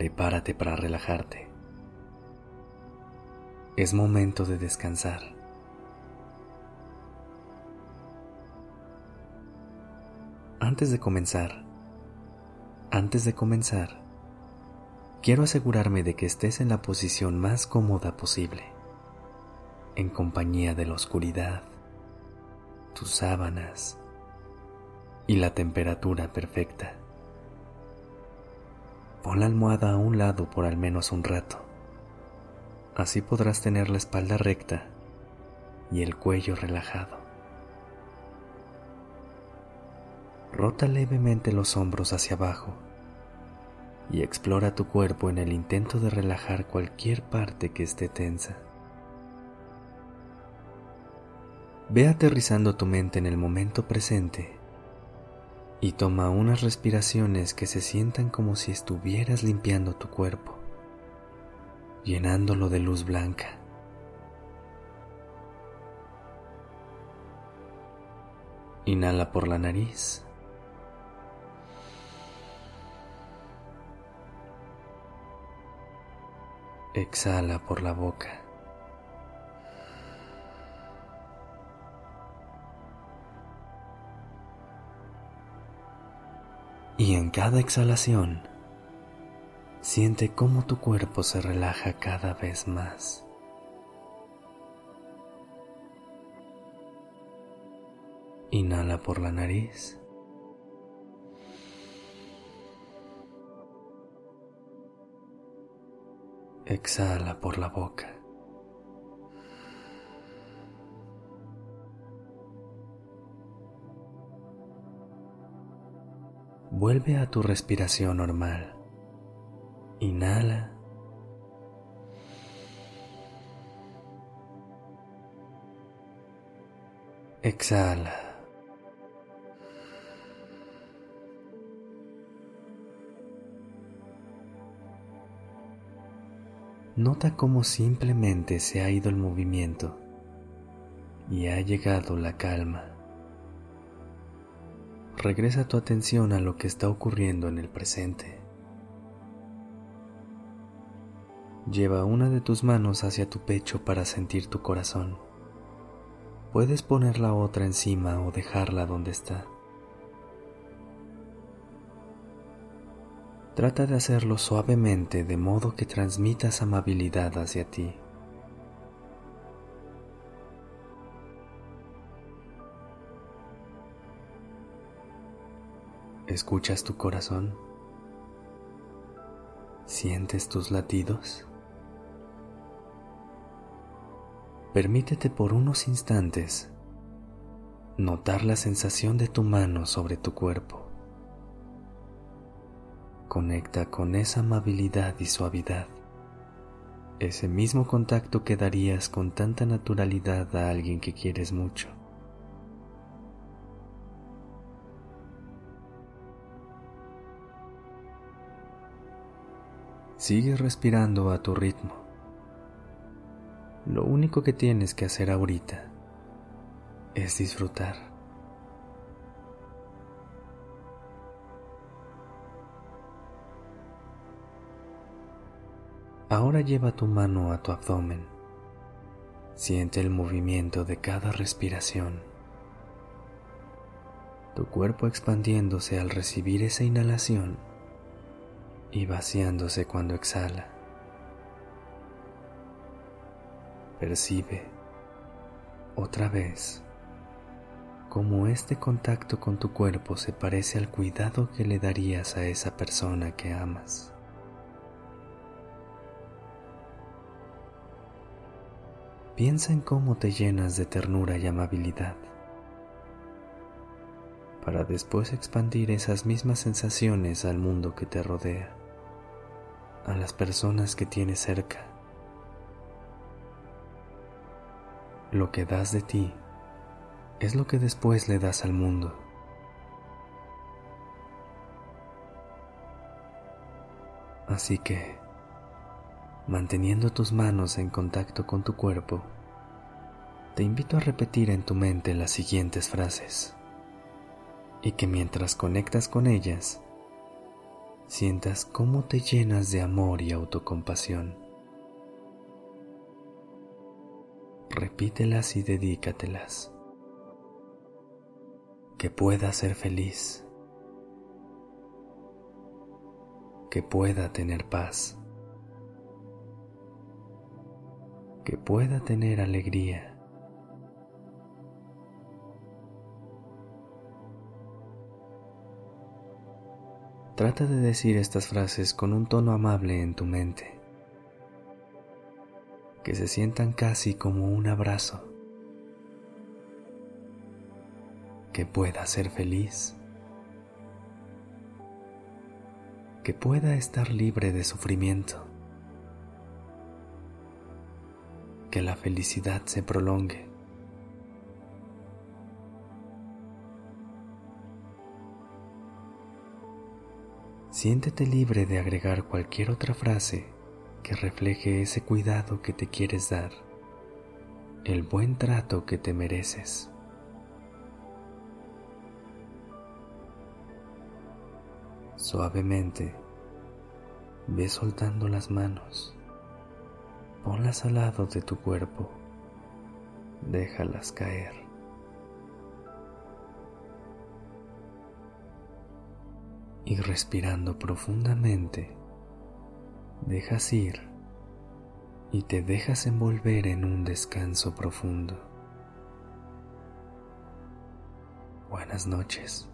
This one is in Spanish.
Prepárate para relajarte. Es momento de descansar. Antes de comenzar, antes de comenzar, quiero asegurarme de que estés en la posición más cómoda posible, en compañía de la oscuridad, tus sábanas, y la temperatura perfecta. Pon la almohada a un lado por al menos un rato. Así podrás tener la espalda recta y el cuello relajado. Rota levemente los hombros hacia abajo y explora tu cuerpo en el intento de relajar cualquier parte que esté tensa. Ve aterrizando tu mente en el momento presente y toma unas respiraciones que se sientan como si estuvieras limpiando tu cuerpo, llenándolo de luz blanca. Inhala por la nariz. Exhala por la boca. Y en cada exhalación, siente cómo tu cuerpo se relaja cada vez más. Inhala por la nariz. Exhala por la boca. Vuelve a tu respiración normal. Inhala. Exhala. Nota cómo simplemente se ha ido el movimiento y ha llegado la calma regresa tu atención a lo que está ocurriendo en el presente. Lleva una de tus manos hacia tu pecho para sentir tu corazón. Puedes poner la otra encima o dejarla donde está. Trata de hacerlo suavemente de modo que transmitas amabilidad hacia ti. ¿Escuchas tu corazón? ¿Sientes tus latidos? Permítete por unos instantes notar la sensación de tu mano sobre tu cuerpo. Conecta con esa amabilidad y suavidad, ese mismo contacto que darías con tanta naturalidad a alguien que quieres mucho. Sigue respirando a tu ritmo. Lo único que tienes que hacer ahorita es disfrutar. Ahora lleva tu mano a tu abdomen. Siente el movimiento de cada respiración. Tu cuerpo expandiéndose al recibir esa inhalación y vaciándose cuando exhala. Percibe otra vez cómo este contacto con tu cuerpo se parece al cuidado que le darías a esa persona que amas. Piensa en cómo te llenas de ternura y amabilidad para después expandir esas mismas sensaciones al mundo que te rodea a las personas que tienes cerca. Lo que das de ti es lo que después le das al mundo. Así que, manteniendo tus manos en contacto con tu cuerpo, te invito a repetir en tu mente las siguientes frases y que mientras conectas con ellas, sientas cómo te llenas de amor y autocompasión. Repítelas y dedícatelas. Que pueda ser feliz. Que pueda tener paz. Que pueda tener alegría. Trata de decir estas frases con un tono amable en tu mente, que se sientan casi como un abrazo, que pueda ser feliz, que pueda estar libre de sufrimiento, que la felicidad se prolongue. Siéntete libre de agregar cualquier otra frase que refleje ese cuidado que te quieres dar, el buen trato que te mereces. Suavemente, ve soltando las manos, ponlas al lado de tu cuerpo, déjalas caer. Y respirando profundamente, dejas ir y te dejas envolver en un descanso profundo. Buenas noches.